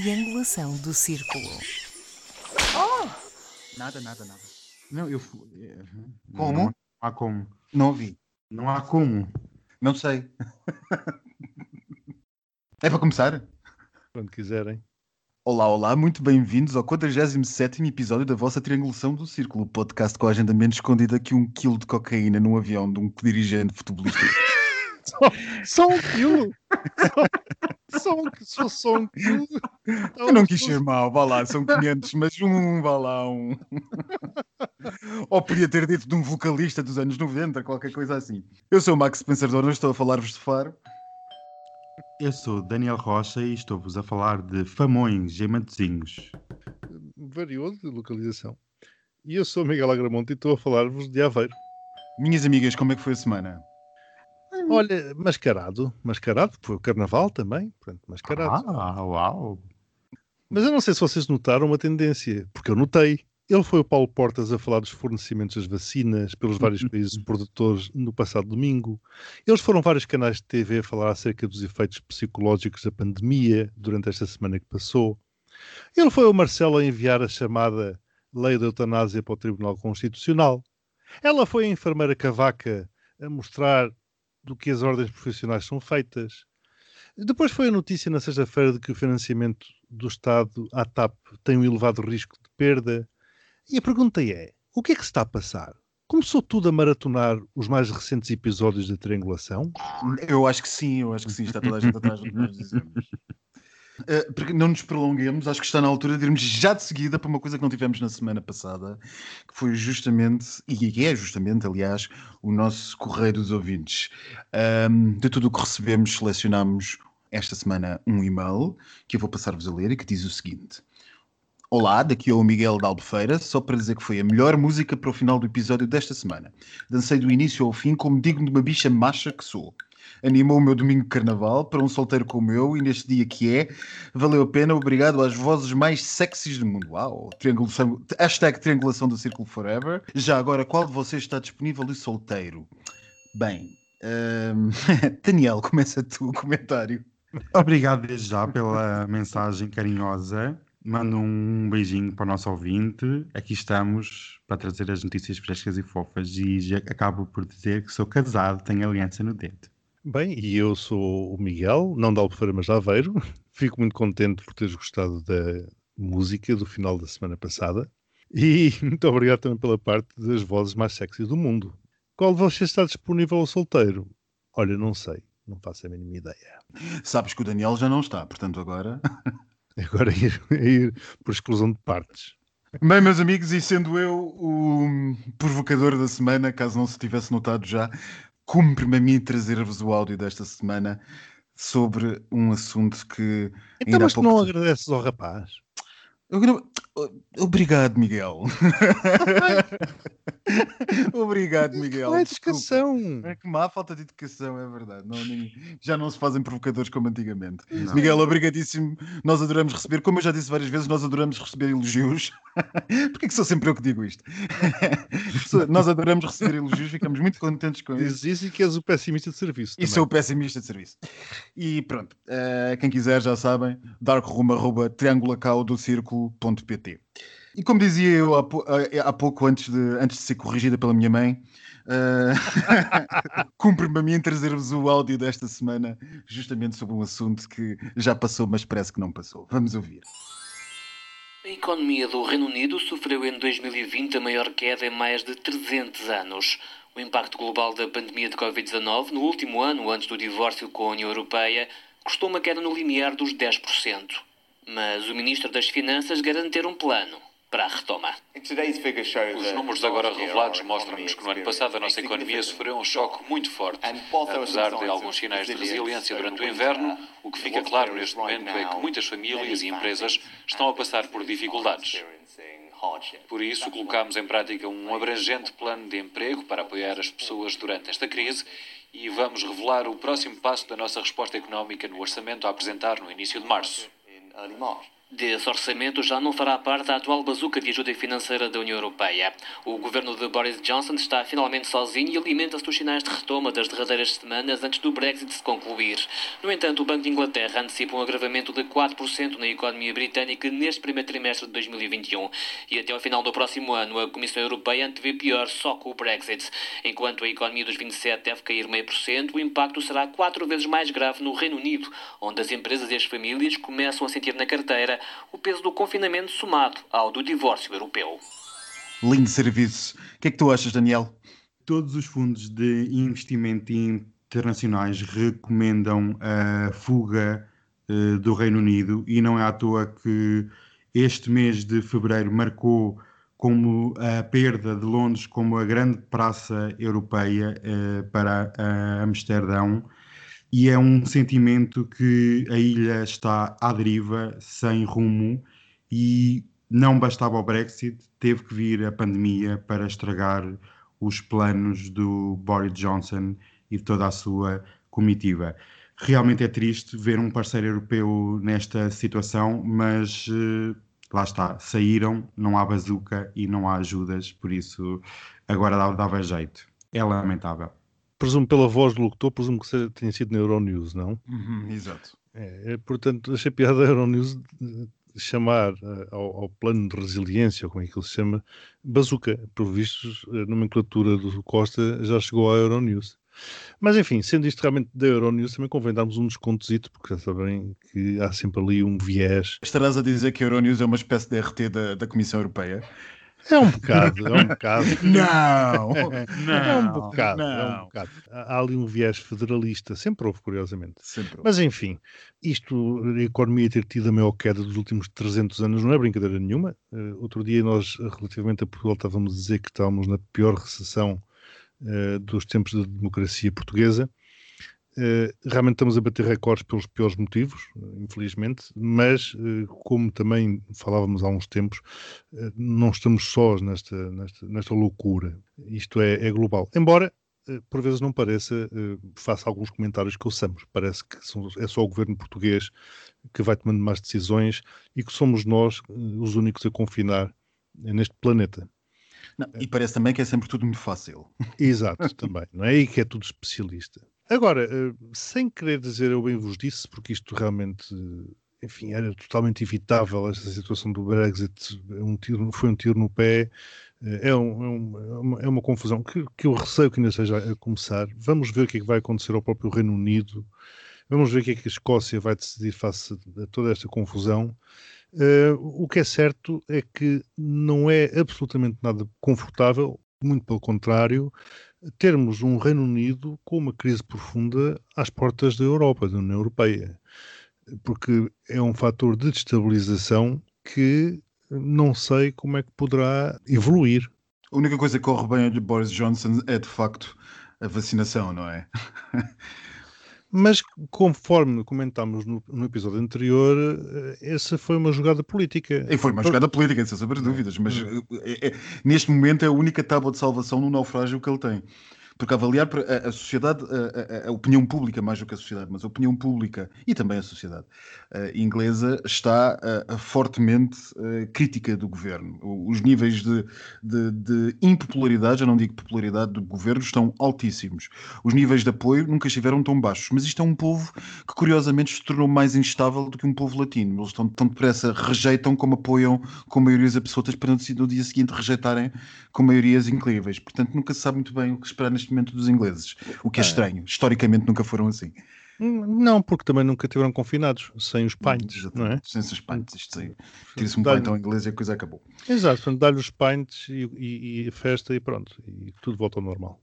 triangulação do círculo. Nada, nada, nada. Não, eu fui. eh, Como? Não há como. Não ouvi. Não há como. Não sei. é para começar? Quando quiserem. Olá, olá, muito bem-vindos ao 47 episódio da vossa Triangulação do Círculo, o podcast com a agenda menos escondida que um quilo de cocaína num avião de um dirigente futebolista. Um só, um, só, só um quilo! Eu não quis ser mau, vá lá, são 500, mas um, vá lá, um. Ou podia ter dito de um vocalista dos anos 90, qualquer coisa assim. Eu sou o Max Pensador, não estou a falar-vos de Faro. Eu sou Daniel Rocha e estou-vos a falar de Famões em Matosinhos. Variou de localização. E eu sou o Miguel Agramonte e estou a falar-vos de Aveiro. Minhas amigas, como é que foi a semana? Olha, mascarado. Mascarado, foi o carnaval também. Portanto, mascarado. Ah, uau! Mas eu não sei se vocês notaram uma tendência, porque eu notei. Ele foi o Paulo Portas a falar dos fornecimentos das vacinas pelos vários países produtores no passado domingo. Eles foram vários canais de TV a falar acerca dos efeitos psicológicos da pandemia durante esta semana que passou. Ele foi o Marcelo a enviar a chamada Lei da Eutanásia para o Tribunal Constitucional. Ela foi a enfermeira Cavaca a mostrar do que as ordens profissionais são feitas. Depois foi a notícia na sexta-feira de que o financiamento do Estado à TAP tem um elevado risco de perda. E a pergunta é: o que é que se está a passar? Começou tudo a maratonar os mais recentes episódios da triangulação? Eu acho que sim, eu acho que sim, está toda a gente atrás do que nós dizemos. Uh, porque não nos prolonguemos, acho que está na altura de irmos já de seguida para uma coisa que não tivemos na semana passada, que foi justamente, e é justamente, aliás, o nosso correio dos ouvintes. Um, de tudo o que recebemos, selecionámos esta semana um e-mail que eu vou passar-vos a ler e que diz o seguinte. Olá, daqui é o Miguel da Albufeira, só para dizer que foi a melhor música para o final do episódio desta semana. Dancei do início ao fim como digno de uma bicha macha que sou. Animou o meu domingo de carnaval para um solteiro como eu e neste dia que é, valeu a pena, obrigado às vozes mais sexys do mundo. Uau! Triangulação, hashtag triangulação do Círculo Forever. Já agora, qual de vocês está disponível e solteiro? Bem, hum, Daniel, começa tu o comentário. Obrigado desde já pela mensagem carinhosa. Mando um beijinho para o nosso ouvinte. Aqui estamos para trazer as notícias frescas e fofas. E acabo por dizer que sou casado, tenho aliança no dedo. Bem, e eu sou o Miguel, não da Albufeira, mas de Aveiro. Fico muito contente por teres gostado da música do final da semana passada. E muito obrigado também pela parte das vozes mais sexy do mundo. Qual de vocês está disponível ao solteiro? Olha, não sei. Não faço a mínima ideia. Sabes que o Daniel já não está, portanto agora... Agora é ir, é ir por exclusão de partes. Bem, meus amigos, e sendo eu o provocador da semana, caso não se tivesse notado já, cumpre-me a mim trazer-vos o áudio desta semana sobre um assunto que. Então, mas tu pouco não agradeces ao rapaz? Obrigado, Miguel. Obrigado, Miguel. Não é educação. É que má falta de educação, é verdade. Não, nem- já não se fazem provocadores como antigamente. Não. Miguel, obrigadíssimo. Nós adoramos receber, como eu já disse várias vezes, nós adoramos receber elogios. Porquê que sou sempre eu que digo isto? nós adoramos receber elogios, ficamos muito contentes com isso. Dizes isso e que és o pessimista de serviço. E sou o pessimista de serviço. E pronto, eh, quem quiser já sabem, E como dizia eu há, eh, há pouco, antes de, antes de ser corrigida pela minha mãe, eh, cumpre-me a mim trazer-vos o áudio desta semana, justamente sobre um assunto que já passou, mas parece que não passou. Vamos ouvir. A economia do Reino Unido sofreu em 2020 a maior queda em mais de 300 anos. O impacto global da pandemia de Covid-19 no último ano antes do divórcio com a União Europeia custou uma queda no limiar dos 10%. Mas o Ministro das Finanças garante ter um plano para a retoma. Os números agora revelados mostram-nos que no ano passado a nossa economia sofreu um choque muito forte. Apesar de alguns sinais de resiliência durante o inverno, o que fica claro neste momento é que muitas famílias e empresas estão a passar por dificuldades. Por isso, colocamos em prática um abrangente plano de emprego para apoiar as pessoas durante esta crise e vamos revelar o próximo passo da nossa resposta económica no orçamento a apresentar no início de março. early March. Desse orçamento já não fará parte a atual bazuca de ajuda financeira da União Europeia. O governo de Boris Johnson está finalmente sozinho e alimenta-se dos sinais de retoma das derradeiras semanas antes do Brexit se concluir. No entanto, o Banco de Inglaterra antecipa um agravamento de 4% na economia britânica neste primeiro trimestre de 2021. E até ao final do próximo ano, a Comissão Europeia antevê pior só com o Brexit. Enquanto a economia dos 27 deve cair meio por cento, o impacto será quatro vezes mais grave no Reino Unido, onde as empresas e as famílias começam a sentir na carteira o peso do confinamento somado ao do divórcio europeu. Lindo serviço. O que é que tu achas, Daniel? Todos os fundos de investimento internacionais recomendam a fuga uh, do Reino Unido e não é à toa que este mês de fevereiro marcou como a perda de Londres como a grande praça europeia uh, para uh, Amsterdão e é um sentimento que a ilha está à deriva, sem rumo, e não bastava o Brexit, teve que vir a pandemia para estragar os planos do Boris Johnson e de toda a sua comitiva. Realmente é triste ver um parceiro europeu nesta situação, mas uh, lá está, saíram, não há bazuca e não há ajudas, por isso agora dava jeito. É lamentável presumo pela voz do locutor, presumo que tenha sido na Euronews, não? Uhum, exato. É, é, portanto, achei piada a Euronews chamar uh, ao, ao, plano de resiliência, ou como é que ele se chama, bazuca. Por vistos, a nomenclatura do Costa já chegou à Euronews. Mas enfim, sendo isto realmente da Euronews, também convém darmos um descontozito, porque já sabem que há sempre ali um viés. Estarás a dizer que a Euronews é uma espécie de RT da, da Comissão Europeia? É um bocado, é um bocado. não, não, é um bocado, não. é um bocado. Há ali um viés federalista, sempre houve, curiosamente. Sempre houve. Mas enfim, isto, a economia ter tido a maior queda dos últimos 300 anos não é brincadeira nenhuma. Uh, outro dia nós, relativamente a Portugal, estávamos a dizer que estávamos na pior recessão uh, dos tempos da democracia portuguesa. Uh, realmente estamos a bater recordes pelos piores motivos, infelizmente, mas uh, como também falávamos há uns tempos, não estamos sós nesta, nesta, nesta loucura. Isto é, é global. Embora, por vezes não pareça, faça alguns comentários que ouçamos. Parece que é só o governo português que vai tomando mais decisões e que somos nós os únicos a confinar neste planeta. Não, e parece também que é sempre tudo muito fácil. Exato, também. Não é? E que é tudo especialista. Agora, eh, sem querer dizer eu bem vos disse, porque isto realmente, enfim, era totalmente evitável esta situação do Brexit, é um tiro, foi um tiro no pé, eh, é, um, é, uma, é uma confusão que, que eu receio que ainda seja a começar. Vamos ver o que é que vai acontecer ao próprio Reino Unido, vamos ver o que é que a Escócia vai decidir face a toda esta confusão. Uh, o que é certo é que não é absolutamente nada confortável, muito pelo contrário, termos um Reino Unido com uma crise profunda às portas da Europa, da União Europeia, porque é um fator de destabilização que não sei como é que poderá evoluir. A única coisa que corre bem a Boris Johnson é de facto a vacinação, não é? Mas, conforme comentámos no, no, episódio anterior, eh, essa foi uma jogada política. E foi uma jogada política, sem saber dúvidas, mas é, é, neste momento é a única tábua de salvação no naufrágio que ele tem. Porque avaliar a, a sociedade, a, a, opinião pública, mais do que a sociedade, mas a opinião pública e também a sociedade uh, inglesa está uh, fortemente uh, crítica do governo. Os níveis de, de, de, impopularidade, já não digo popularidade, do governo estão altíssimos. Os níveis de apoio nunca estiveram tão baixos. Mas isto é um povo que, curiosamente, se tornou mais instável do que um povo latino. Eles estão tão depressa, rejeitam como apoiam com maiorias absolutas para no dia seguinte rejeitarem com maiorias incríveis. Portanto, nunca se sabe muito bem o que esperar neste momento dos ingleses, o que é, é estranho. Historicamente nunca foram assim. Não, porque também nunca tiveram confinados, sem os pints, não é? Sem os pints, isto aí. Tira-se um pint ao inglês e a coisa acabou. Exato, portanto, dá-lhe os pints e, e, e, festa e pronto, e tudo volta ao normal.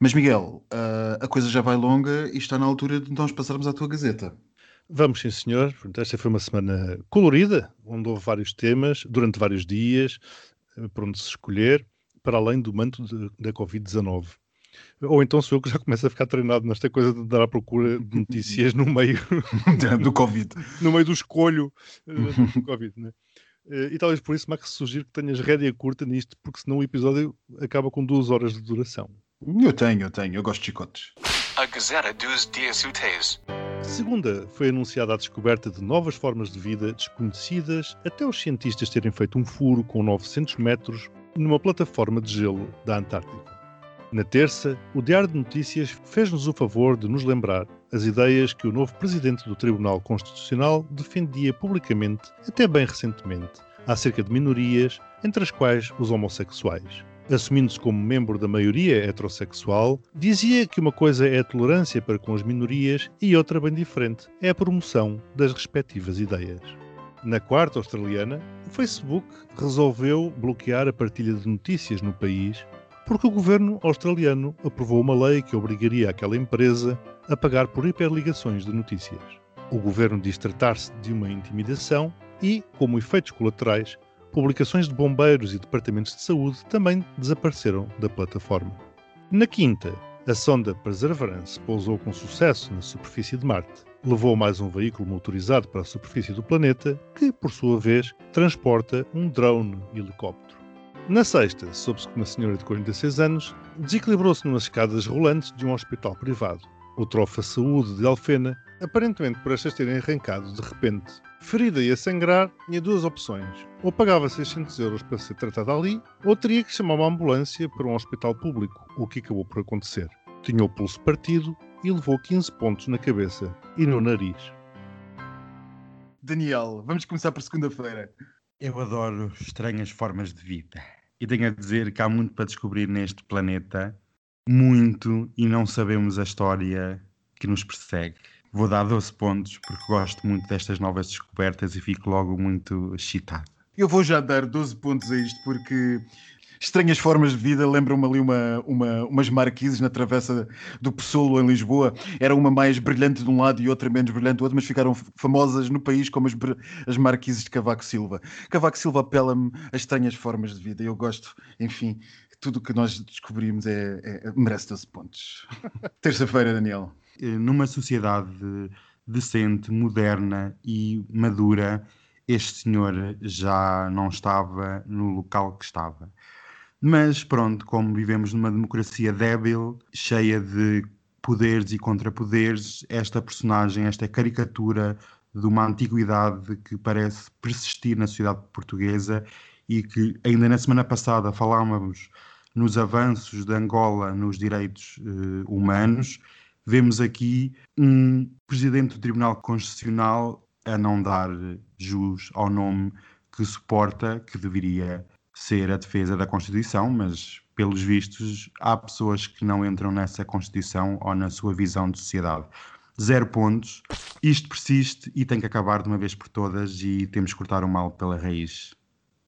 Mas Miguel, uh, a coisa já vai longa e está na altura de nós passarmos à tua Gazeta. Vamos, sim, senhor. Esta foi uma semana colorida, onde houve vários temas, durante vários dias, eh, para onde se escolher, para além do manto da Covid-19. Ou então sou eu que já começo a ficar treinado nesta coisa de dar à procura de notícias no meio do Covid. no meio do escolho eh, do Covid, né? Eh, e talvez por isso, Max, sugiro que tenhas rédea curta nisto, porque senão o episódio acaba com duas horas de duração. Eu tenho, eu tenho, eu gosto de chicotes. A Gazeta dos Dias Úteis. Segunda, foi anunciada a descoberta de novas formas de vida desconhecidas até os cientistas terem feito um furo com 900 metros numa plataforma de gelo da Antártica. Na terça, o Diário de Notícias fez-nos o favor de nos lembrar as ideias que o novo presidente do Tribunal Constitucional defendia publicamente, até bem recentemente, acerca de minorias, entre as quais os homossexuais. Assumindo-se como membro da maioria heterossexual, dizia que uma coisa é a tolerância para com as minorias e outra bem diferente é a promoção das respectivas ideias. Na quarta australiana, o Facebook resolveu bloquear a partilha de notícias no país porque o governo australiano aprovou uma lei que obrigaria aquela empresa a pagar por hiperligações de notícias. O governo diz tratar-se de uma intimidação e, como efeitos colaterais, publicações de bombeiros e departamentos de saúde também desapareceram da plataforma. Na quinta, a sonda Perseverance pousou com sucesso na superfície de Marte. Levou mais um veículo motorizado para a superfície do planeta, que, por sua vez, transporta um drone helicóptero. Na sexta, soube-se que uma senhora de 46 anos desequilibrou-se numas escadas rolantes de um hospital privado. O Trofa Saúde de Alfena, aparentemente por estas terem arrancado de repente. Ferida e a sangrar, tinha duas opções. Ou pagava 600 euros para ser tratada ali, ou teria que chamar uma ambulância para um hospital público, o que acabou por acontecer. Tinha o pulso partido e levou 15 pontos na cabeça e no nariz. Daniel, vamos começar por segunda-feira. Eu adoro estranhas formas de vida. E tenho a dizer que há muito para descobrir neste planeta, muito, e não sabemos a história que nos persegue. Vou dar 12 pontos porque gosto muito destas novas descobertas e fico logo muito excitado. Eu vou já dar 12 pontos a isto porque estranhas formas de vida lembram-me ali uma, uma, umas marquises na travessa do Pessoalo em Lisboa. Era uma mais brilhante de um lado e outra menos brilhante do outro, mas ficaram famosas no país como as, as marquises de Cavaco Silva. Cavaco Silva apela-me a estranhas formas de vida. Eu gosto, enfim, tudo o que nós descobrimos é, é merece 12 pontos. Terça-feira, Daniel. Eh, numa sociedade decente, moderna e madura, este senhor já não estava no local que estava. Mas pronto, como vivemos numa democracia débil, cheia de poderes e contrapoderes, esta personagem, esta caricatura de uma antiguidade que parece persistir na sociedade portuguesa e que ainda na semana passada falávamos nos avanços de Angola nos direitos uh, humanos, vemos aqui um presidente do Tribunal Constitucional a não dar jus ao nome que suporta, que deveria ser a defesa da Constituição, mas pelos vistos há pessoas que não entram nessa Constituição ou na sua visão de sociedade. Zero pontos. Isto persiste e tem que acabar de uma vez por todas e temos que cortar o mal pela raiz.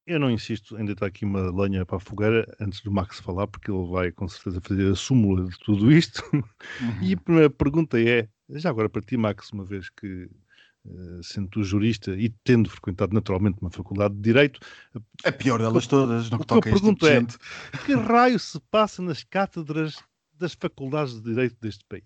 Eu não insisto em deitar aqui uma lenha para a fogueira antes do Max falar, porque ele vai com certeza fazer a súmula de tudo isto. Uhum. E a primeira pergunta é: já agora para ti, Max, uma vez que sendo tu jurista e tendo frequentado naturalmente uma faculdade de Direito, a pior delas todas, no que toca a este tipo é: gente. que raio se passa nas cátedras das faculdades de Direito deste país?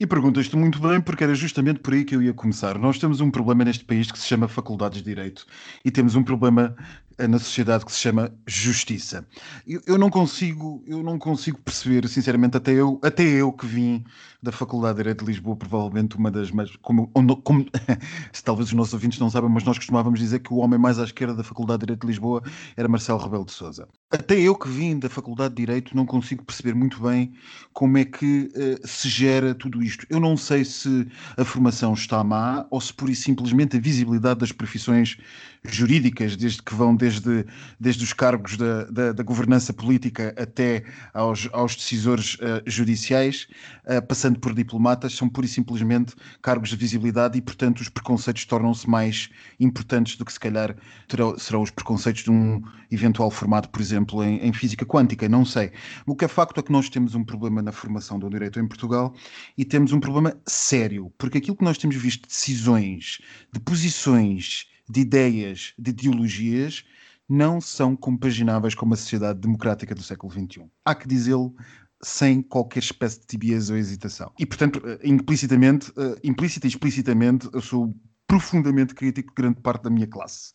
E perguntas-te muito bem, porque era justamente por aí que eu ia começar. Nós temos um problema neste país que se chama Faculdades de Direito e temos um problema eh, na sociedade que se chama justiça. Eu, eu, não consigo, eu não consigo perceber, sinceramente, até eu, até eu que vim da Faculdade de Direito de Lisboa, provavelmente uma das mais, como, como se talvez os nossos ouvintes não saibam, mas nós costumávamos dizer que o homem mais à esquerda da Faculdade de Direito de Lisboa era Marcelo Rebelo de Sousa. Até eu que vim da Faculdade de Direito não consigo perceber muito bem como é que uh, se gera tudo isto. Eu não sei se a formação está má ou se pura e simplesmente a visibilidade das profissões jurídicas, desde que vão desde, desde os cargos da, da, da governança política até aos, aos decisores uh, judiciais, uh, passando por diplomatas, são pura e simplesmente cargos de visibilidade e, portanto, os preconceitos tornam-se mais importantes do que se calhar terão, serão os preconceitos de um eventual formado, por exemplo, em, em física quântica, não sei. O que é facto é que nós temos um problema na formação do direito em Portugal e temos um problema sério, porque aquilo que nós temos visto de decisões, de posições de ideias, de ideologias, não são compagináveis com uma sociedade democrática do século XXI. Há que dizê-lo sem qualquer espécie de tibieza ou hesitação. E, portanto, eh, implicitamente, uh, implícita e explicitamente, eu sou profundamente crítico de grande parte da minha classe.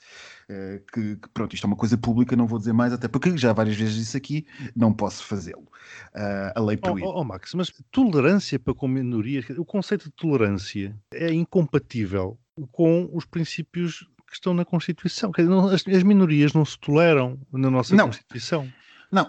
Uh, que, que, pronto, isto é uma coisa pública, não vou dizer mais, até porque já várias vezes disse aqui, não posso fazê-lo. Uh, a lei proíbe. Oh, oh, oh, Max, mas tolerância para com minorias, o conceito de tolerância é incompatível com os princípios que estão na Constituição. As, minorias não se toleram na nossa não. Constituição. Não,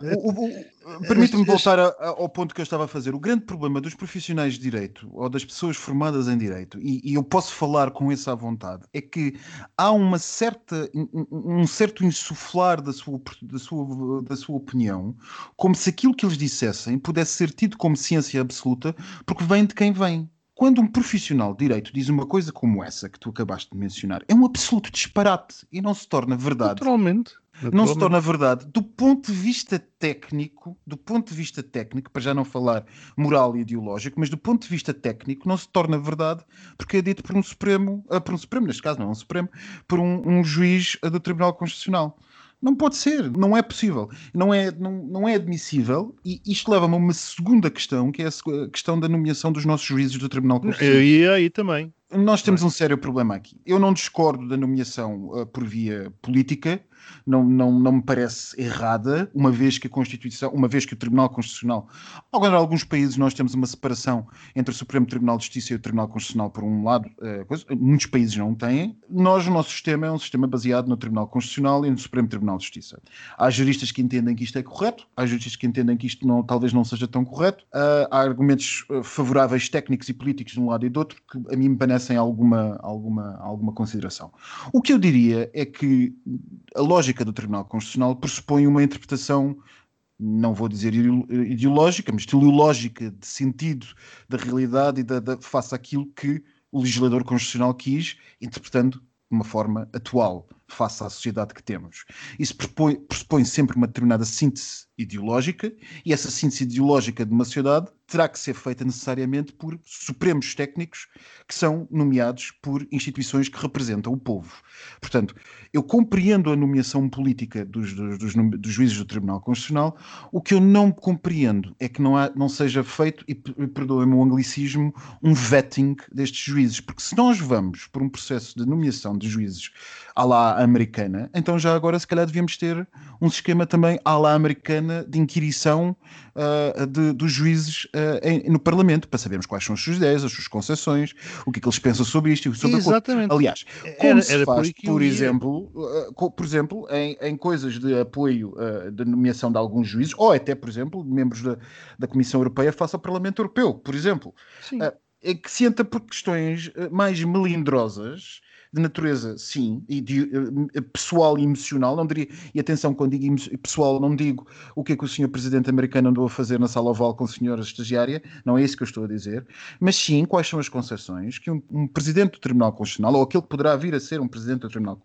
permite-me voltar a, a, ao ponto que eu estava a fazer. O grande problema dos profissionais de direito ou das pessoas formadas em direito, e, e eu posso falar com isso à vontade, é que há uma certa, um certo insuflar da sua, da, sua, da sua opinião, como se aquilo que eles dissessem pudesse ser tido como ciência absoluta, porque vem de quem vem. Quando um profissional de direito diz uma coisa como essa que tu acabaste de mencionar, é um absoluto disparate e não se torna verdade. Naturalmente. Não se torna verdade. Do ponto de vista técnico, do ponto de vista técnico, para já não falar moral e ideológico, mas do ponto de vista técnico, não se torna verdade porque é dito por um Supremo, uh, por um Supremo, neste caso não é um Supremo, por um, um juiz do Tribunal Constitucional. Não pode ser, não é possível, não é, não, não é admissível. E isto leva-me a uma segunda questão, que é a questão da nomeação dos nossos juízes do Tribunal Constitucional. E aí também. Nós temos um sério problema aqui. Eu não discordo da nomeação uh, por via política, não, não, não me parece errada, uma vez que a Constituição, uma vez que o Tribunal Constitucional, agora em alguns países nós temos uma separação entre o Supremo Tribunal de Justiça e o Tribunal Constitucional por um lado, é, coisa, muitos países não têm. Nós, o nosso sistema é um sistema baseado no Tribunal Constitucional e no Supremo Tribunal de Justiça. Há juristas que entendem que isto é correto, há juristas que entendem que isto não, talvez não seja tão correto, uh, há argumentos uh, favoráveis técnicos e políticos de um lado e do outro que a mim me parecem alguma, alguma, alguma consideração. O que eu diria é que a lógica do Tribunal Constitucional pressupõe uma interpretação, não vou dizer ideológica, mas teleológica, de sentido da realidade e da, da, face àquilo que o legislador constitucional quis, interpretando de uma forma atual, face à sociedade que temos. Isso pressupõe, sempre uma determinada síntese ideológica, e essa síntese ideológica de uma sociedade terá que ser feita necessariamente por supremos técnicos que são nomeados por instituições que representam o povo. Portanto, eu compreendo a nomeação política dos, dos, dos, dos juízes do Tribunal Constitucional, o que eu não compreendo é que não, há, não seja feito, e perdoem-me o anglicismo, um vetting destes juízes, porque se nós vamos por um processo de nomeação de juízes à americana, então já agora se calhar devíamos ter um esquema também à la americana de inquirição uh, de, dos juízes uh, em, no Parlamento, para sabermos quais são as suas ideias, as suas concessões, o que é que eles pensam sobre isto e sobre Exatamente. Aliás, como era, se era faz, por, por exemplo, uh, por exemplo, em, em, coisas de apoio de nomeação de alguns juízes, ou até, por exemplo, membros da, da Comissão Europeia face ao Parlamento Europeu, por exemplo. Sim. É que se entra por questões mais melindrosas de natureza, sim, e de, uh, pessoal e emocional, não diria, e atenção, quando digo pessoal, não digo o que é que o senhor presidente americano andou a fazer na sala oval com a senhora estagiária, não é isso que eu estou a dizer, mas sim, quais são as concessões que um, um presidente do Tribunal Constitucional, ou aquele que poderá vir a ser um presidente do Tribunal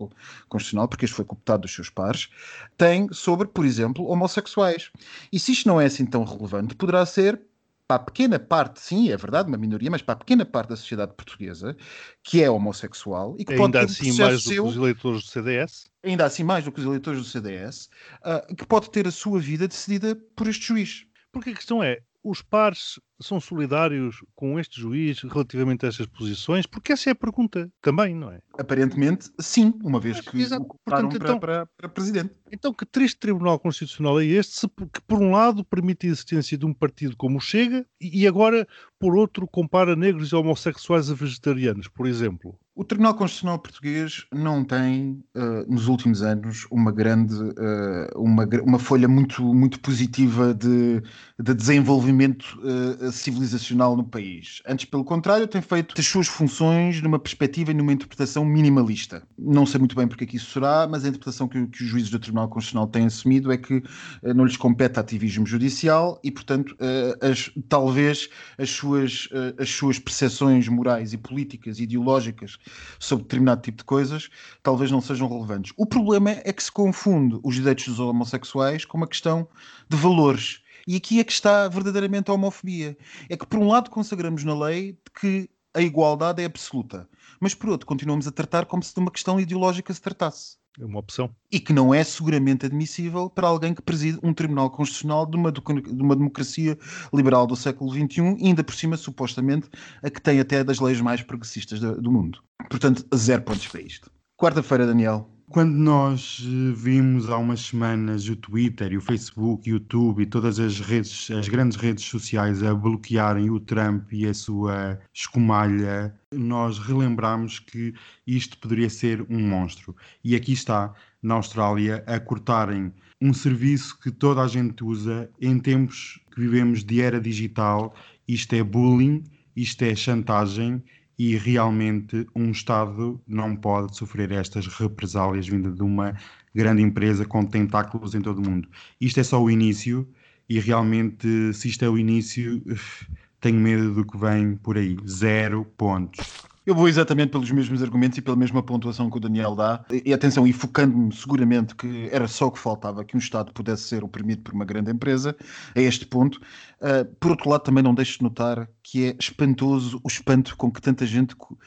Constitucional, porque este foi cooptado dos seus pares, tem sobre, por exemplo, homossexuais. E se isto não é assim tão relevante, poderá ser para a pequena parte, sim, é verdade, uma minoria, mas para a pequena parte da sociedade portuguesa que é homossexual e que ainda pode ter um assim mais do seu, que os eleitores do CDS, ainda assim mais do que os eleitores do CDS, uh, que pode ter a sua vida decidida por este juiz. Porque a questão é, os pares são solidários com este juiz relativamente a estas posições? Porque essa é a pergunta também, não é? Aparentemente, sim, uma vez que Exato. Portanto, para, então, para, para, presidente. Então, que triste Tribunal Constitucional é este, que por um lado permite a existência de um partido como o Chega e agora, por outro, compara negros e homossexuais a vegetarianos, por exemplo? O Tribunal Constitucional Português não tem, uh, nos últimos anos, uma grande, uh, uma, uma folha muito, muito positiva de, de desenvolvimento uh, civilizacional no país. Antes, pelo contrário, tem feito as suas funções numa perspectiva e numa interpretação minimalista. Não sei muito bem porque é que isso será, mas a interpretação que, que os juízes do Tribunal Constitucional têm assumido é que não lhes compete ativismo judicial e, portanto, as, talvez as suas, as suas percepções morais e políticas e ideológicas sobre determinado tipo de coisas, talvez não sejam relevantes. O problema é que se confunde os direitos dos homossexuais com uma questão de valores. E aqui é que está verdadeiramente a homofobia. É que, por um lado, consagramos na lei que a igualdade é absoluta, mas, por outro, continuamos a tratar como se de uma questão ideológica se tratasse. É uma opção. E que não é seguramente admissível para alguém que preside um tribunal constitucional de uma, de uma democracia liberal do século XXI, ainda por cima, supostamente, a que tem até das leis mais progressistas do, do mundo. Portanto, zero pontos para isto. Quarta-feira, Daniel. Quando nós eh, vimos há umas semanas o Twitter, o Facebook, o YouTube e todas as redes, as grandes redes sociais a bloquearem o Trump e a sua escumalha, nós relembramos que isto poderia ser um monstro. E aqui está, na Austrália, a cortarem um serviço que toda a gente usa em tempos que vivemos de era digital. Isto é bullying, isto é chantagem e realmente um Estado não pode sofrer estas represálias vindas de uma grande empresa com tentáculos em todo o mundo. Isto é só o início e realmente, se isto é o início, tenho medo do que vem por aí. Zero pontos. Eu vou exatamente pelos mesmos argumentos e pela mesma pontuação que o Daniel dá. E atenção, e focando-me seguramente que era só o que faltava que um Estado pudesse ser oprimido por uma grande empresa, a este ponto. Uh, por outro lado, também não deixo de notar que é espantoso o espanto com que tanta gente uh,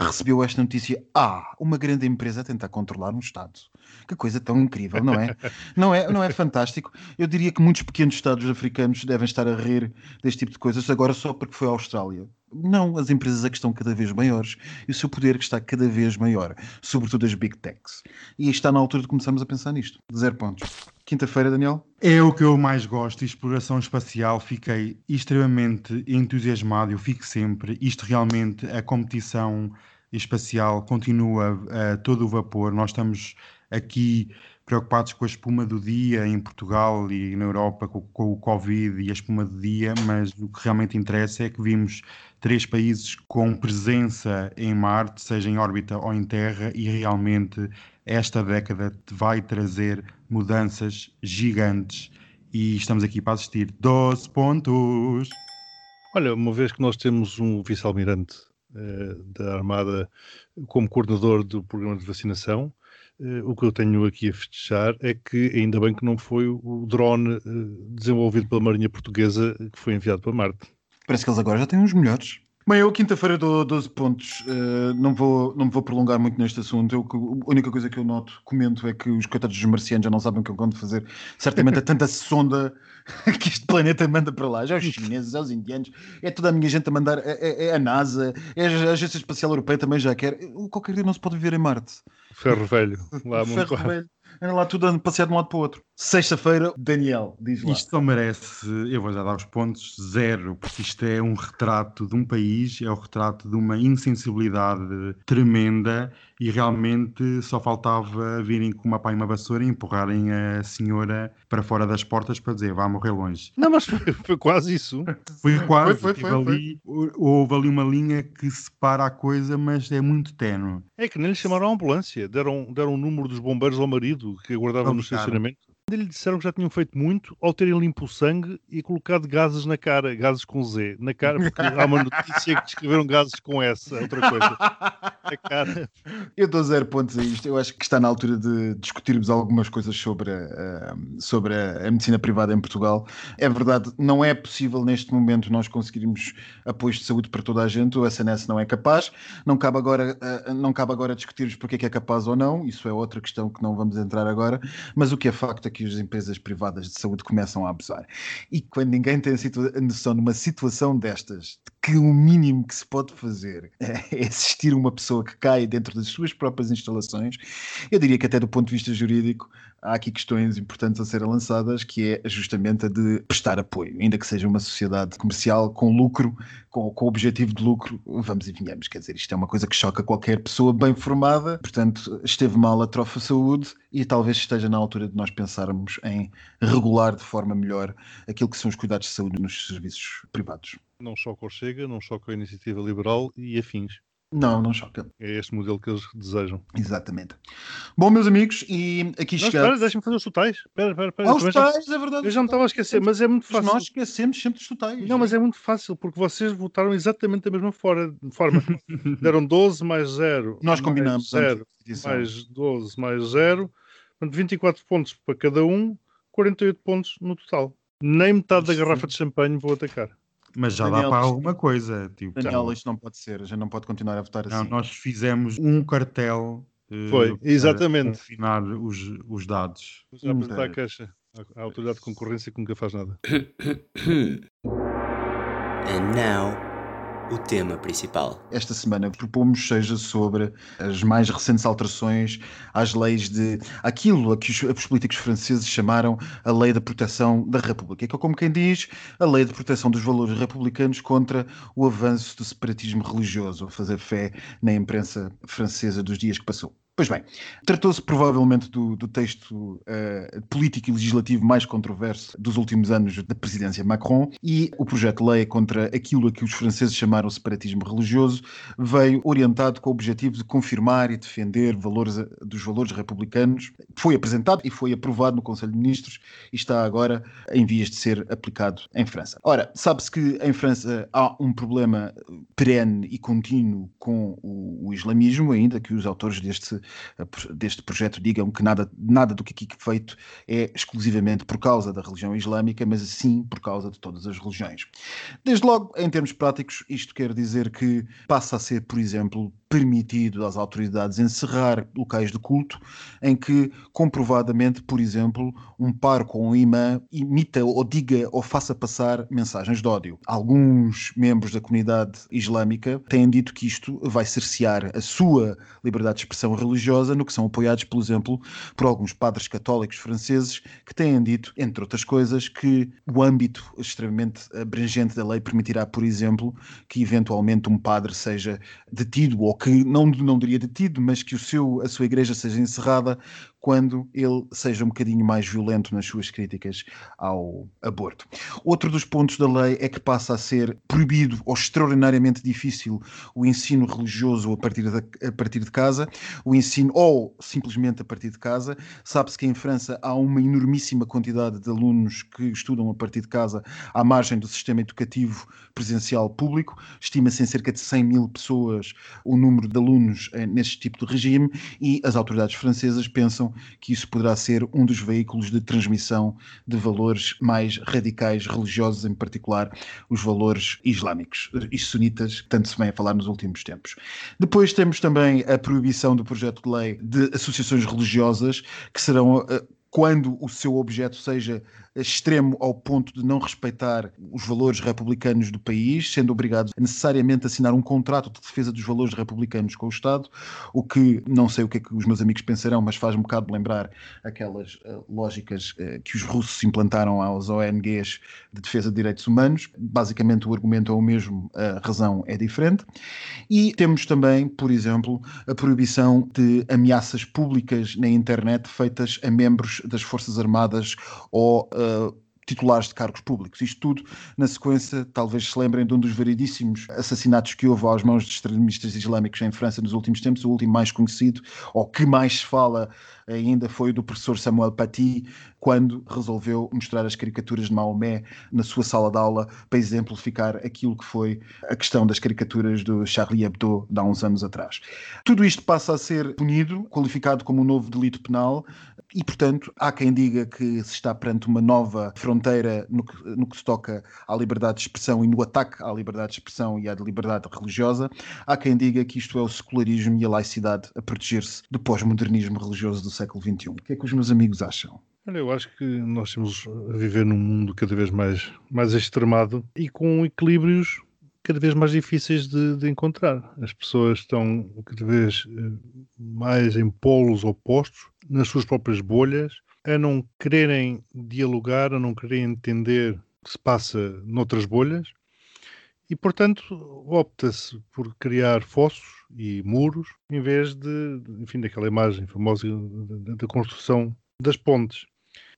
recebeu esta notícia. Ah, uma grande empresa a tentar controlar um Estado. Que coisa tão incrível, não é? não é? Não é fantástico? Eu diria que muitos pequenos Estados africanos devem estar a rir deste tipo de coisas agora só porque foi a Austrália. Não, as empresas é que estão cada vez maiores e o seu poder que está cada vez maior, sobretudo as big techs. E está na altura de começarmos a pensar nisto. Zero pontos. Quinta-feira, Daniel? É o que eu mais gosto, exploração espacial. Fiquei extremamente entusiasmado, eu fico sempre. Isto realmente, a competição espacial continua a todo o vapor. Nós estamos aqui preocupados com a espuma do dia em Portugal e na Europa com, com, o Covid e a espuma do dia, mas o que realmente interessa é que vimos três países com presença em Marte, seja em órbita ou em Terra, e realmente esta década vai trazer mudanças gigantes e estamos aqui para assistir. 12 pontos! Olha, uma vez que nós temos um vice-almirante eh, da Armada como coordenador do programa de vacinação, o que eu tenho aqui a festejar é que ainda bem que não foi o drone uh, desenvolvido pela Marinha Portuguesa que foi enviado para Marte. Parece que eles agora já têm uns melhores. Bem, eu quinta-feira dou 12 pontos. Uh, não, vou, não me vou prolongar muito neste assunto. Eu, a única coisa que eu noto, comento, é que os coitados dos marcianos já não sabem o que é vão fazer. Certamente é tanta sonda que este planeta manda para lá. Já os chineses, já os indianos, é toda a minha gente a mandar. É, é, é a NASA, é a Agência Espacial Europeia também já quer. Qualquer dia não se pode viver em Marte. Ferro velho. Lá Ferro velho. Anda lá tudo a passear de um lado para o outro. Sexta-feira, Daniel, diz lá. Isto só merece, eu vou já dar os pontos, zero, porque isto é um retrato de um país, é o um retrato de uma insensibilidade tremenda e realmente só faltava virem com uma pá e uma vassoura e empurrarem a senhora para fora das portas para dizer vá morrer longe. Não, mas foi, foi quase isso. Foi quase. Foi, foi, foi, ali, houve ali uma linha que separa a coisa, mas é muito tenue. É que nem lhe chamaram a ambulância, deram, deram o número dos bombeiros ao marido que aguardava no estacionamento lhe disseram que já tinham feito muito ao terem limpo o sangue e colocado gases na cara, gases com Z, na cara, porque há uma notícia que descreveram gases com S, é outra coisa. Na cara. Eu dou zero pontos a isto. Eu acho que está na altura de discutirmos algumas coisas sobre a, sobre a, medicina privada em Portugal. É verdade, não é possível neste momento nós conseguirmos apoios de saúde para toda a gente. O SNS não é capaz. Não cabe agora, não cabe agora discutirmos porque é que é capaz ou não. Isso é outra questão que não vamos entrar agora. Mas o que é facto é que as empresas privadas de saúde começam a abusar. E quando ninguém tem a noção numa situação destas, de que o mínimo que se pode fazer é assistir uma pessoa que cai dentro das suas próprias instalações, eu diria que até do ponto de vista jurídico há aqui questões importantes a serem lançadas, que é justamente a de prestar apoio, ainda que seja uma sociedade comercial com lucro, com, o objetivo de lucro, vamos e venhamos, quer dizer, isto é uma coisa que choca qualquer pessoa bem formada, portanto, esteve mal a trofa saúde e talvez esteja na altura de nós pensarmos em regular de forma melhor aquilo que são os cuidados de saúde nos serviços privados. Não choca o Chega, não choca a iniciativa liberal e afins. Não, não choca. É este modelo que eles desejam. Exatamente. Bom, meus amigos, e aqui chegamos. Espera, deixa-me fazer os totais. Espera, espera, espera. Ah, os totais, é verdade. Eu já me estava a esquecer, mas é muito fácil. Nós esquecemos sempre dos totais. Não, mas é muito fácil, porque vocês votaram exatamente da mesma forma. Deram 12 mais 0. Nós combinamos. 0 mais 12 mais 0. Portanto, 24 pontos para cada um, 48 pontos no total. Nem metade da garrafa de champanhe vou atacar. Mas já Daniel, dá para alguma coisa. Tipo, Daniel, isto não pode ser, já não pode continuar a votar não, assim. Nós fizemos um cartel eh, Foi, para exatamente. Confinar os, os dados. Já apresentar a queixa. A autoridade de concorrência que nunca faz nada. And now, o tema principal. Esta semana propomos seja sobre as mais recentes alterações às leis de aquilo a que os, os políticos franceses chamaram a Lei da Proteção da República, que é como quem diz a Lei de Proteção dos Valores Republicanos contra o avanço do separatismo religioso, a fazer fé na imprensa francesa dos dias que passou. Pois bem, tratou-se provavelmente do, do texto uh, político e legislativo mais controverso dos últimos anos da presidência Macron e o projeto de lei contra aquilo a que os franceses chamaram separatismo religioso veio orientado com o objetivo de confirmar e defender valores, dos valores republicanos. Foi apresentado e foi aprovado no Conselho de Ministros e está agora em vias de ser aplicado em França. Ora, sabe-se que em França há um problema perene e contínuo com o, o islamismo, ainda que os autores deste deste projeto digam que nada, nada do que aqui feito é exclusivamente por causa da religião islâmica, mas sim por causa de todas as religiões. Desde logo, em termos práticos, isto quer dizer que passa a ser, por exemplo, permitido às autoridades encerrar locais de culto em que, comprovadamente, por exemplo, um parco ou um imã imita ou diga ou faça passar mensagens de ódio. Alguns membros da comunidade islâmica têm dito que isto vai cercear a sua liberdade de expressão religiosa, no que são apoiados, por exemplo, por alguns padres católicos franceses que têm dito, entre outras coisas, que o âmbito extremamente abrangente da lei permitirá, por exemplo, que eventualmente um padre seja detido ou não, não diria detido, mas que o seu, a sua igreja seja encerrada quando ele seja um bocadinho mais violento nas suas críticas ao aborto. Outro dos pontos da lei é que passa a ser proibido ou extraordinariamente difícil o ensino religioso a partir de, a partir de casa, o ensino ou simplesmente a partir de casa. Sabe-se que em França há uma enormíssima quantidade de alunos que estudam a partir de casa à margem do sistema educativo presencial público. Estima-se em cerca de 100 mil pessoas o número de alunos eh, neste tipo de regime e as autoridades francesas pensam que isso poderá ser um dos veículos de transmissão de valores mais radicais religiosos, em particular os valores islâmicos e sunitas, tanto se vem a falar nos últimos tempos. Depois temos também a proibição do projeto de lei de associações religiosas que serão eh, quando o seu objeto seja extremo ao ponto de não respeitar os valores republicanos do país, sendo obrigados a necessariamente assinar um contrato de defesa dos valores republicanos com o Estado, o que não sei o que é que os meus amigos pensarão, mas faz um bocado lembrar aquelas uh, lógicas uh, que os russos implantaram aos ONGs de defesa de direitos humanos. Basicamente o argumento é o mesmo, a razão é diferente. E temos também, por exemplo, a proibição de ameaças públicas na internet feitas a membros das Forças Armadas ou uh, titulares de cargos públicos. Isto tudo na sequência, talvez se lembrem de um dos variedíssimos assassinatos que houve às mãos de extremistas islâmicos em França nos últimos tempos, o último mais conhecido, ou que mais se fala ainda, foi o do professor Samuel Paty, quando resolveu mostrar as caricaturas de Maomé na sua sala de aula para exemplificar aquilo que foi a questão das caricaturas do Charlie Hebdo de há uns anos atrás. Tudo isto passa a ser punido, qualificado como um novo delito penal, e, portanto, há quem diga que se está perante uma nova fronteira no que, no que se toca à liberdade de expressão e no ataque à liberdade de expressão e à liberdade religiosa. Há quem diga que isto é o secularismo e a laicidade a proteger-se do pós-modernismo religioso do século XXI. O que é que os meus amigos acham? Olha, eu acho que nós temos a viver num mundo cada vez mais, mais extremado e com equilíbrios cada vez mais difíceis de, de, encontrar. As pessoas estão cada vez eh, mais em polos opostos, nas suas próprias bolhas, a não quererem dialogar, a não quererem entender o que se passa noutras bolhas, e portanto opta-se por criar fossos e muros em vez de, enfim, daquela imagem famosa da construção das pontes.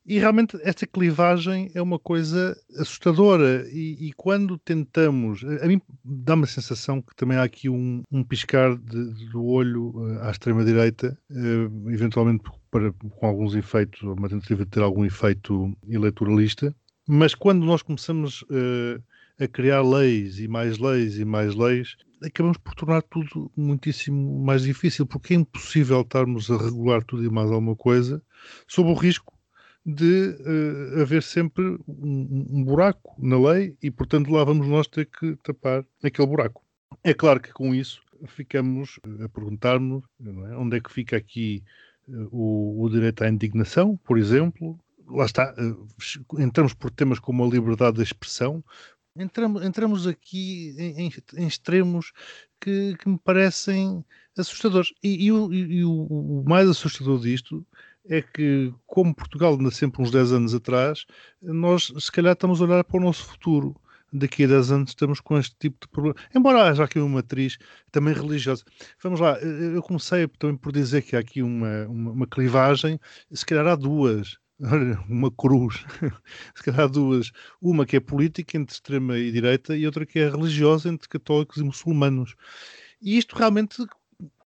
E realmente esta clivagem é uma coisa assustadora. E, e quando tentamos, a mim dá-me a sensação que também há aqui um, um piscar de, do olho uh, à extrema-direita, uh, eventualmente para, com alguns efeitos, uma tentativa de ter algum efeito eleitoralista. Mas quando nós começamos uh, a criar leis e mais leis e mais leis, acabamos por tornar tudo muitíssimo mais difícil, porque é impossível estarmos a regular tudo e mais alguma coisa sob o risco de uh, haver sempre um, um, buraco na lei e, portanto, lá vamos nós ter que tapar aquele buraco. É claro que com isso ficamos a perguntar-nos é? onde é que fica aqui o, o direito à indignação, por exemplo, lá está, entramos por temas como a liberdade de expressão, entramos, entramos aqui em, em, em extremos que, que, me parecem assustadores. E, e, o, e, o, mais assustador disto é que, como Portugal anda sempre uns 10 anos atrás, nós se calhar estamos a olhar para o nosso futuro. Daqui a 10 anos estamos com este tipo de problema. Embora haja aqui uma matriz também religiosa. Vamos lá, eu comecei também por dizer que há aqui uma, uma, uma clivagem, se calhar há duas uma cruz, se calhar duas. Uma que é política entre extrema e direita e outra que é religiosa entre católicos e muçulmanos. E isto realmente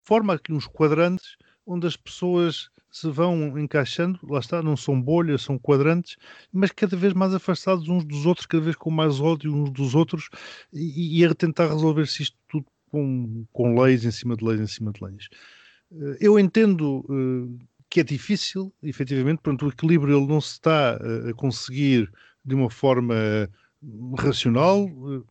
forma aqui uns quadrantes onde as pessoas se vão encaixando, lá está, não são bolhas, são quadrantes, mas cada vez mais afastados uns dos outros, cada vez com mais ódio uns dos outros, e, e a tentar resolver-se isto tudo com, com leis em cima de leis em cima de leis. Eh, eu entendo uh, que é difícil, efetivamente, portanto, o equilíbrio ele não se está a conseguir de uma forma racional, eh,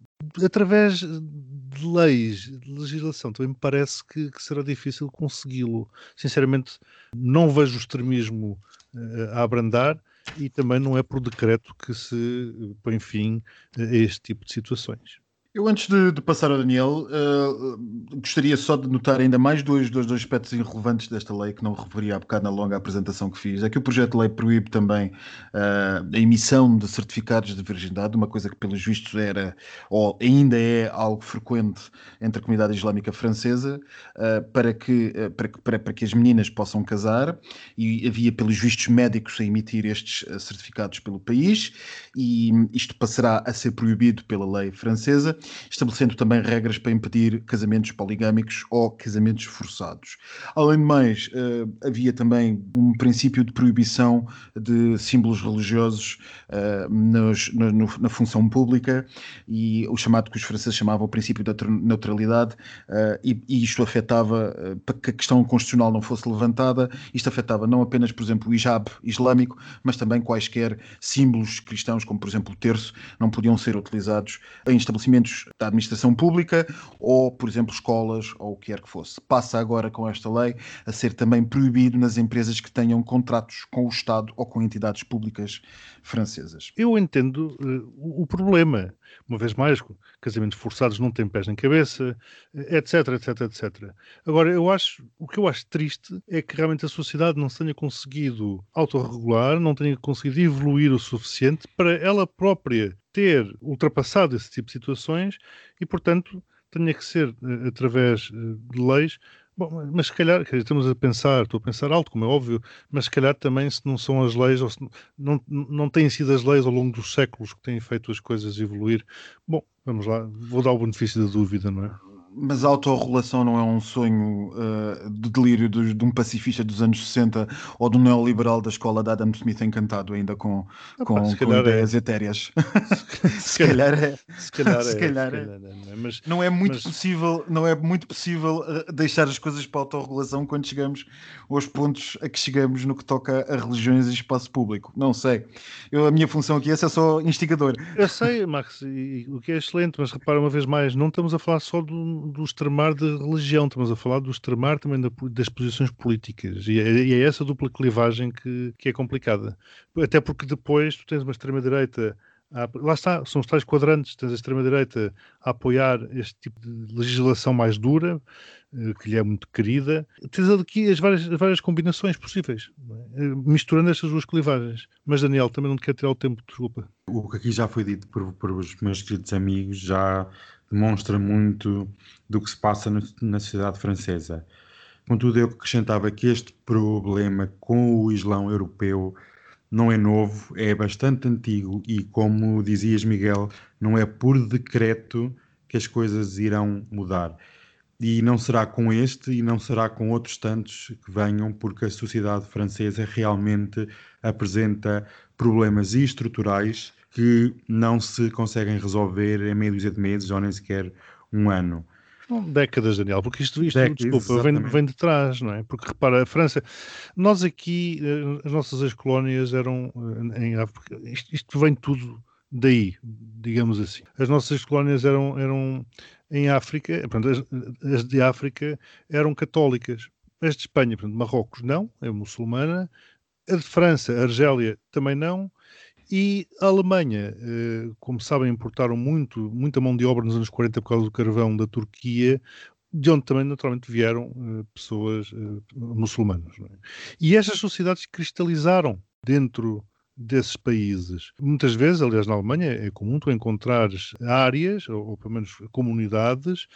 através de leis, de legislação. Também me parece que, que será difícil consegui-lo. Sinceramente, não vejo o extremismo uh, a abrandar e também não é por decreto que se põe fim a este tipo de situações. Eu, antes de, de, passar ao Daniel, uh, gostaria só de notar ainda mais dois, dois, dois aspectos irrelevantes desta lei que não referi há bocado na longa apresentação que fiz. É que o projeto de lei proíbe também uh, a emissão de certificados de virgindade, uma coisa que, pelos vistos, era ou ainda é algo frequente entre a comunidade islâmica francesa, uh, para, que, para, para, para, que as meninas possam casar, e havia, pelos vistos, médicos a emitir estes certificados pelo país, e isto passará a ser proibido pela lei francesa estabelecendo também regras para impedir casamentos poligâmicos ou casamentos forçados. Além de mais, uh, havia também um princípio de proibição de símbolos religiosos uh, nos, no, no, na função pública e o chamado que os franceses chamavam o princípio da neutralidade uh, e, e, isto afetava, para que a questão constitucional não fosse levantada, isto afetava não apenas, por exemplo, o hijab islâmico, mas também quaisquer símbolos cristãos, como por exemplo o terço, não podiam ser utilizados em estabelecimentos da administração pública ou, por exemplo, escolas ou o que quer que fosse. Passa agora com esta lei a ser também proibido nas empresas que tenham contratos com o Estado ou com entidades públicas francesas. Eu entendo uh, o problema. Uma vez mais, casamentos forçados não têm pés nem cabeça, etc, etc, etc. Agora, eu acho, o que eu acho triste é que realmente a sociedade não tenha conseguido autorregular, não tenha conseguido evoluir o suficiente para ela própria ter ultrapassado esse tipo de situações e, portanto, tenha que ser uh, através uh, de leis. Bom, mas se calhar, estamos a pensar, estou a pensar alto, como é óbvio, mas se calhar também se não são as leis, ou se não, não têm sido as leis ao longo dos séculos que têm feito as coisas evoluir. Bom, vamos lá, vou dar o benefício da dúvida, não é? Mas a autorregulação não é um sonho uh, de delírio de, de, um pacifista dos anos 60 ou de um neoliberal da escola de Adam Smith encantado ainda com, com, com é. ideias é. etéreas. Se, calhar é. Se calhar é. Se calhar é. é. Mas, não é muito mas... possível, não é muito possível uh, deixar as coisas para a autorregulação quando chegamos aos pontos a que chegamos no que toca a religiões e espaço público. Não sei. Eu, a minha função aqui é ser só instigador. Eu sei, Max, e, o que é excelente, mas repara uma vez mais, não estamos a falar só do do extremar de religião, estamos a falar do extremar também da, das posições políticas. E é, e é, essa dupla clivagem que, que é complicada. Até porque depois tu tens uma extrema-direita lá está, são os tais quadrantes, tens a extrema-direita a apoiar este tipo de legislação mais dura, eh, que lhe é muito querida. Tens aqui as várias, as várias combinações possíveis, é? misturando estas duas clivagens. Mas Daniel, também não te quero tirar o tempo, desculpa. O que aqui já foi dito por, por os meus queridos amigos já demonstra muito do que se passa no, na sociedade francesa. Contudo, eu acrescentava que este problema com o Islão europeu não é novo, é bastante antigo e, como dizias, Miguel, não é por decreto que as coisas irão mudar. E não será com este e não será com outros tantos que venham, porque a sociedade francesa realmente apresenta problemas estruturais que não se conseguem resolver em dúzia de meses ou nem sequer um ano. décadas, Daniel, porque isto, isto desculpa, vem, vem, de trás, não é? Porque repara, a França, nós aqui, eh, as nossas ex-colónias eram eh, em África, isto, isto, vem tudo daí, digamos assim. As nossas colónias eram, eram em África, portanto, as, as, de África eram católicas. As de Espanha, portanto, Marrocos não, é muçulmana. A de França, a Argélia também não. E a Alemanha, eh, como sabem, importaram muito, muita mão de obra nos anos 40 por causa do carvão da Turquia, de onde também naturalmente vieram uh, pessoas uh, muçulmanas. É? E estas sociedades cristalizaram dentro desses países. Muitas vezes, aliás, na Alemanha é comum tu encontrares áreas, ou, ou pelo menos comunidades,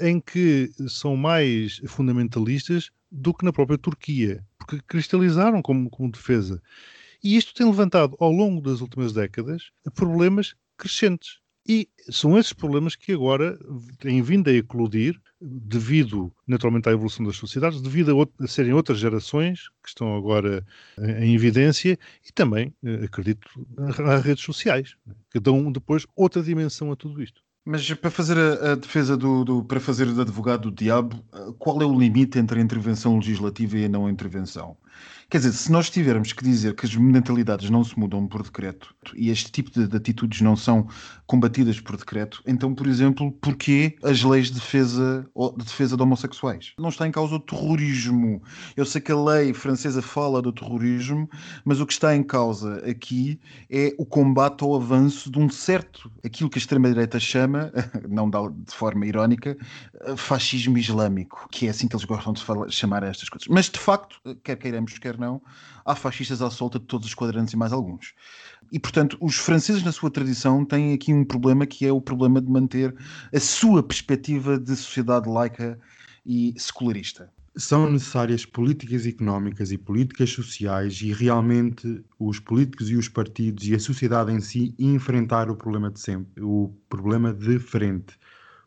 em que são mais fundamentalistas do que na própria Turquia, porque cristalizaram como, como defesa. E isto tem levantado, ao longo das últimas décadas, problemas crescentes. E são esses problemas que agora têm vindo a eclodir, devido naturalmente à evolução das sociedades, devido a, outra, a serem outras gerações que estão agora em evidência e também, eh, acredito, às redes sociais, que dão depois outra dimensão a tudo isto. Mas para fazer a, a defesa do, do, para fazer de advogado do diabo, eh, qual é o limite entre a intervenção legislativa e a não intervenção? Quer dizer, se nós tivermos que dizer que as mentalidades não se mudam por decreto e este tipo de, de atitudes não são combatidas por decreto, então, por exemplo, porquê as leis de defesa, de defesa de homossexuais? Não está em causa o terrorismo. Eu sei que a lei francesa fala do terrorismo, mas o que está em causa aqui é o combate ao avanço de um certo, aquilo que a extrema-direita chama, não de forma irónica, fascismo islâmico, que é assim que eles gostam de falar, chamar estas coisas. Mas, de facto, quer queiramos, quer não, há fascistas à solta de todos os quadrantes e mais alguns. E, portanto, os franceses, na sua tradição, têm aqui um problema que é o problema de manter a sua perspectiva de sociedade laica e secularista. São necessárias políticas económicas e políticas sociais e realmente os políticos e os partidos e a sociedade em si enfrentar o problema de sempre, o problema de frente.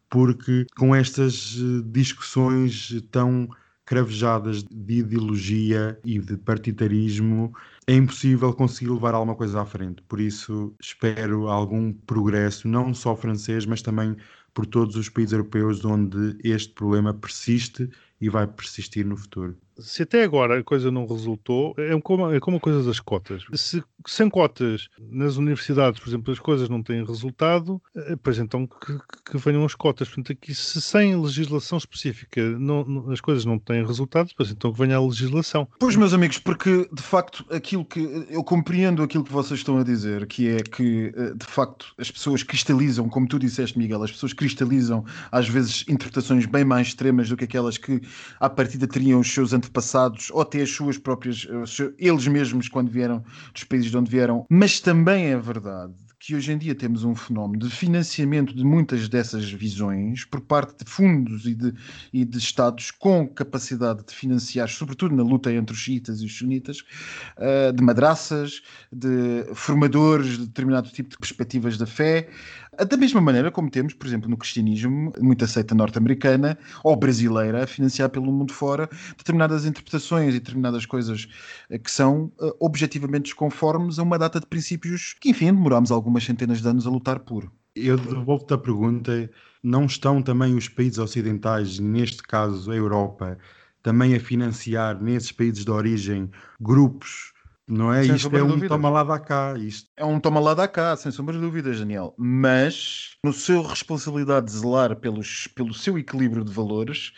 Porque com estas eh, discussões tão cravejadas de ideologia e de partidarismo, é impossível conseguir levar alguma coisa à frente. Por isso, espero algum progresso, não só francês, mas também por todos os países europeus onde este problema persiste e vai persistir no futuro se até agora a coisa não resultou, é como, é como a coisa das cotas. Se sem cotas nas universidades, por exemplo, as coisas não têm resultado, eh, pois então que, que venham as cotas. Portanto, aqui se sem legislação específica não, não, as coisas não têm resultado, pois então que venha a legislação. Pois, meus amigos, porque de facto aquilo que eu compreendo aquilo que vocês estão a dizer, que é que eh, de facto as pessoas cristalizam, como tu disseste, Miguel, as pessoas cristalizam às vezes interpretações bem mais extremas do que aquelas que à partida teriam os seus antepassados ou até as suas próprias, eles mesmos quando vieram dos países de onde vieram, mas também é verdade que hoje em dia temos um fenómeno de financiamento de muitas dessas visões por parte de fundos e de, e de Estados com capacidade de financiar, sobretudo na luta entre os xiitas e os sunitas, uh, de madraças, de formadores de determinado tipo de perspectivas da fé, da mesma maneira como temos, por exemplo, no cristianismo, muita seita norte-americana ou brasileira a financiar pelo mundo fora determinadas interpretações e determinadas coisas eh, que são uh, objetivamente desconformes a uma data de princípios que, enfim, demorámos algumas centenas de anos a lutar por. Eu devolvo-te a pergunta: não estão também os países ocidentais, neste caso a Europa, também a financiar nesses países de origem grupos não é? Sem Isto é um toma lá da cá. Isto... É um toma lá da cá, sem sombras de dúvidas, Daniel. Mas, no seu responsabilidade de zelar pelos, pelo seu equilíbrio de valores,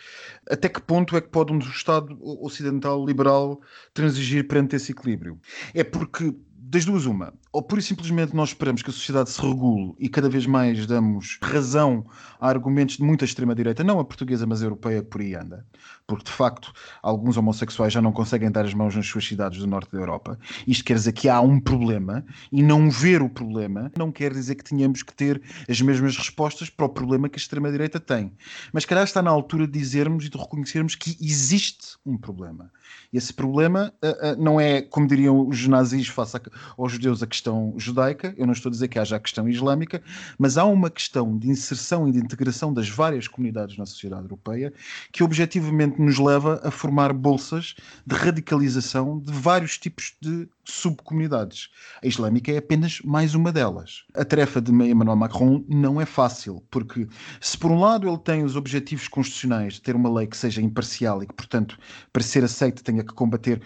até que ponto é que pode um Estado ocidental liberal transigir perante esse equilíbrio? É porque das duas, uma. Ou pura e simplesmente nós esperamos que a sociedade se regule e cada vez mais damos razão a argumentos de muita extrema-direita, não a portuguesa, mas a europeia, por aí anda. Porque, de facto, alguns homossexuais já não conseguem dar as mãos nas suas cidades do norte da Europa. Isto quer dizer que há um problema e não ver o problema não quer dizer que tenhamos que ter as mesmas respostas para o problema que a extrema-direita tem. Mas, calhar, está na altura de dizermos e de reconhecermos que existe um problema. E esse problema uh, uh, não é, como diriam os nazis face a, aos judeus, a questão judaica, eu não estou a dizer que haja a questão islâmica, mas há uma questão de inserção e de integração das várias comunidades na sociedade europeia que objetivamente nos leva a formar bolsas de radicalização de vários tipos de subcomunidades. A islâmica é apenas mais uma delas. A tarefa de Emmanuel Macron não é fácil, porque se por um lado ele tem os objetivos constitucionais de ter uma lei que seja imparcial e que, portanto, para ser aceita tenha que combater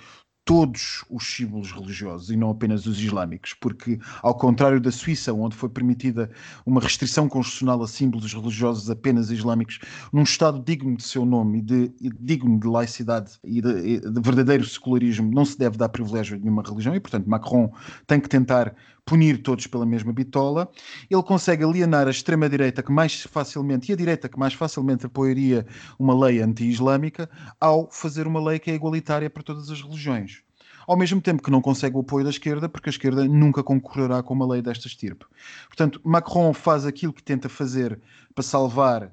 todos os símbolos religiosos e não apenas os islâmicos, porque, ao contrário da Suíça, onde foi permitida uma restrição constitucional a símbolos religiosos apenas islâmicos, num Estado digno de seu nome e, de, e digno de laicidade e de, e de verdadeiro secularismo, não se deve dar privilégio a nenhuma religião e, portanto, Macron tem que tentar punir todos pela mesma bitola. Ele consegue alienar a extrema-direita que mais facilmente e a direita que mais facilmente apoiaria uma lei anti-islâmica ao fazer uma lei que é igualitária para todas as religiões. Ao mesmo tempo que não consegue o apoio da esquerda, porque a esquerda nunca concorrerá com uma lei desta estirpe. Portanto, Macron faz aquilo que tenta fazer para salvar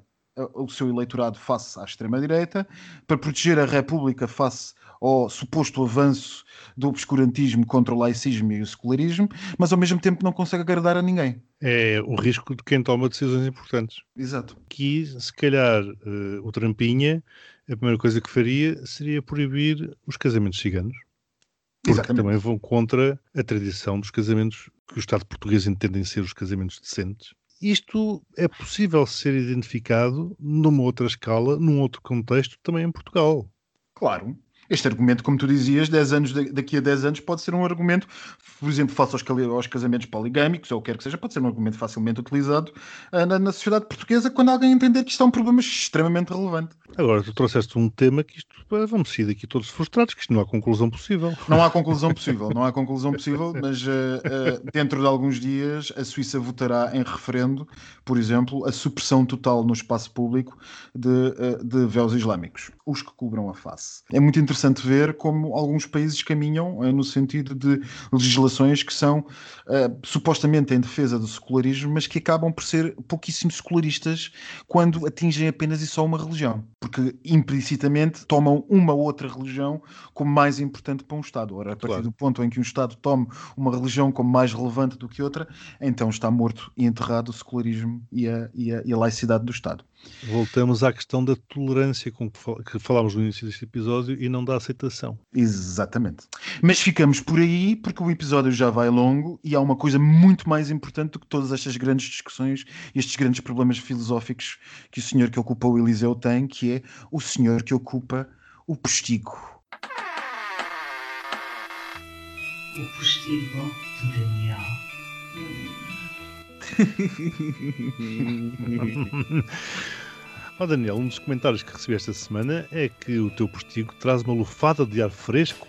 o seu eleitorado face à extrema-direita, para proteger a República face ao suposto avanço do obscurantismo contra o laicismo e o secularismo, mas ao mesmo tempo não consegue agradar a ninguém. É o risco de quem toma decisões importantes. Exato. Aqui, se calhar, uh, o Trampinha, a primeira coisa que faria seria proibir os casamentos ciganos. Porque Exatamente. também vão contra a tradição dos casamentos que o Estado português entendem ser os casamentos decentes. Isto é possível ser identificado numa outra escala, num outro contexto, também em Portugal. Claro. Este argumento, como tu dizias, 10 anos, daqui a 10 anos pode ser um argumento, por exemplo, face aos, aos casamentos poligâmicos, ou o que quer que seja, pode ser um argumento facilmente utilizado uh, na, na, sociedade portuguesa quando alguém entender que isto é um problema extremamente relevante. Agora, tu trouxeste um tema que isto, vamos sair daqui todos frustrados, que isto não há conclusão possível. Não há conclusão possível, não há conclusão possível, mas uh, uh, dentro de alguns dias a Suíça votará em referendo, por exemplo, a supressão total no espaço público de, de véus islâmicos, os que cobram a face. É muito interessante interessante ver como alguns países caminham uh, no sentido de legislações que são uh, supostamente em defesa do secularismo, mas que acabam por ser pouquíssimo secularistas quando atingem apenas e só uma religião, porque implicitamente tomam uma outra religião como mais importante para um Estado. Ora, a partir claro. do ponto em que um Estado tome uma religião como mais relevante do que outra, então está morto e enterrado o secularismo e a, e a, e a laicidade do Estado. Voltamos à questão da tolerância com que falámos no início deste episódio e não da aceitação. Exatamente. Mas ficamos por aí porque o episódio já vai longo e há uma coisa muito mais importante do que todas estas grandes discussões e estes grandes problemas filosóficos que o senhor que ocupa o Eliseu tem, que é o senhor que ocupa o postigo. O postigo de Daniel. Ó oh Daniel, um dos comentários que recebi esta semana é que o teu postigo traz uma lufada de ar fresco,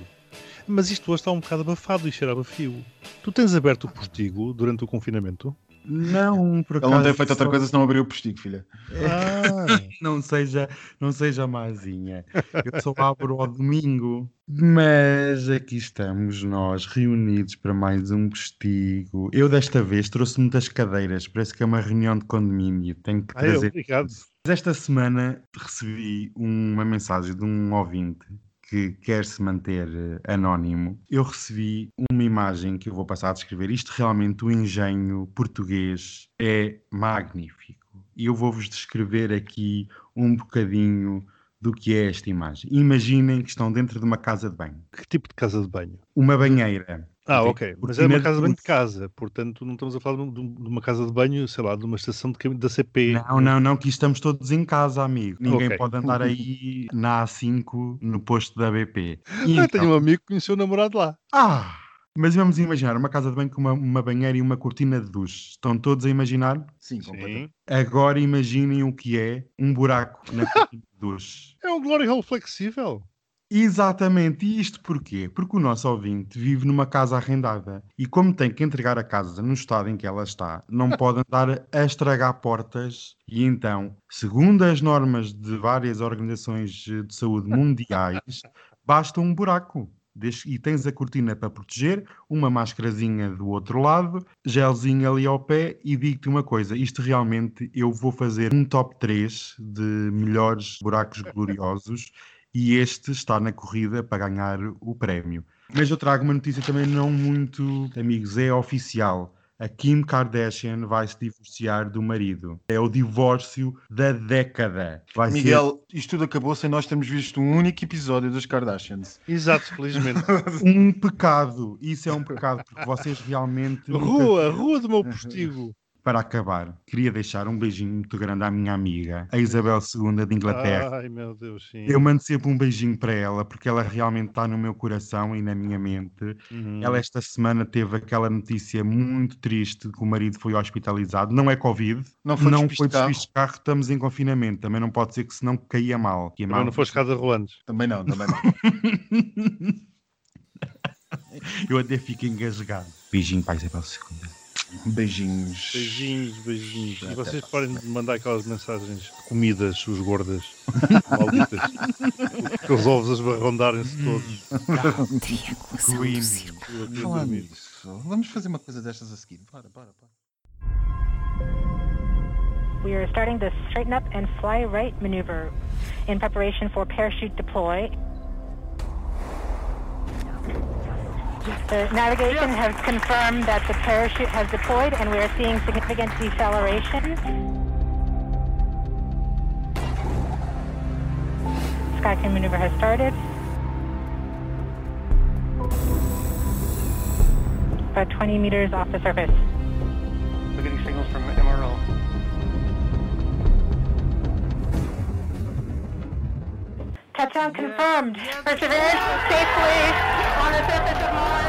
mas isto hoje está um bocado abafado e cheirava fio. Tu tens aberto o postigo durante o confinamento? Não, por acaso. Ele não tem feito outra só... coisa senão abrir o postigo, filha. Ah. não seja, não seja mazinha. Eu só abro ao domingo. Mas aqui estamos nós reunidos para mais um postigo. Eu desta vez trouxe muitas cadeiras, parece que é uma reunião de condomínio. Tenho que trazer. Ai, obrigado. Mas esta semana recebi uma mensagem de um ouvinte que quer se manter eh, anónimo, eu recebi uma imagem que eu vou passar a descrever. Isto realmente, o engenho português é magnífico. E eu vou-vos descrever aqui um bocadinho do que é esta imagem. Imaginem que estão dentro de uma casa de banho. Que tipo de casa de banho? Uma banheira. Ah, ok. Mas é uma casa de banho de casa, portanto não estamos a falar de, uma casa de banho, sei lá, de uma estação de, da CP. Não, não, não, que estamos todos em casa, amigo. Ninguém okay. pode andar aí na A5 no posto da BP. Eu então... tenho um amigo que conheceu o namorado lá. Ah! Mas vamos imaginar uma casa de banho com uma, uma banheira e uma cortina de duche. Estão todos a imaginar? Sim, completamente. Agora imaginem o que é um buraco na cortina de duche. É um glory hole flexível. Exatamente, e isto porquê? Porque o nosso ouvinte vive numa casa arrendada e, como tem que entregar a casa no estado em que ela está, não pode andar a estragar portas. E então, segundo as normas de várias organizações de saúde mundiais, basta um buraco. E tens a cortina para proteger, uma máscarazinha do outro lado, gelzinho ali ao pé. E digo-te uma coisa: isto realmente eu vou fazer um top 3 de melhores buracos gloriosos e este está na corrida para ganhar o prémio. Mas eu trago uma notícia também não muito, amigos, é oficial. A Kim Kardashian vai se divorciar do marido. É o divórcio da década. Vai Miguel, ser... isto tudo acabou sem nós termos visto um único episódio das Kardashians. Exato, felizmente. um pecado. Isso é um pecado, porque vocês realmente. Rua, rua do meu postigo. Para acabar, queria deixar um beijinho muito grande à minha amiga, a Isabel II de Inglaterra. Ai, meu Deus, sim. Eu mando sempre um beijinho para ela, porque ela realmente está no meu coração e na minha mente. Uhum. Ela esta semana teve aquela notícia muito triste que o marido foi hospitalizado. Não é Covid, Não foi não despiste foi de carro. despiste de carro, estamos em confinamento. Também não pode ser que senão caía mal. Caía Também mal. não foste casa rolantes. Também não, também não. Eu até fico engasgado. Beijinho para a Isabel II. Beijinhos. Beijinhos, beijinhos. E vocês parem de mandar aquelas mensagens de comidas, os gordas, malditas. Aqueles ovos a esbarrondarem-se todos. Vamos fazer uma coisa destas a seguir. Bora, bora, bora. We are starting the straighten up and fly right maneuver in preparation for parachute deploy. The navigation has confirmed that the parachute has deployed and we are seeing significant deceleration. Skycam maneuver has started. About 20 meters off the surface. We're getting signals from MRO. Touchdown confirmed. Perseverance safely surface of Mars.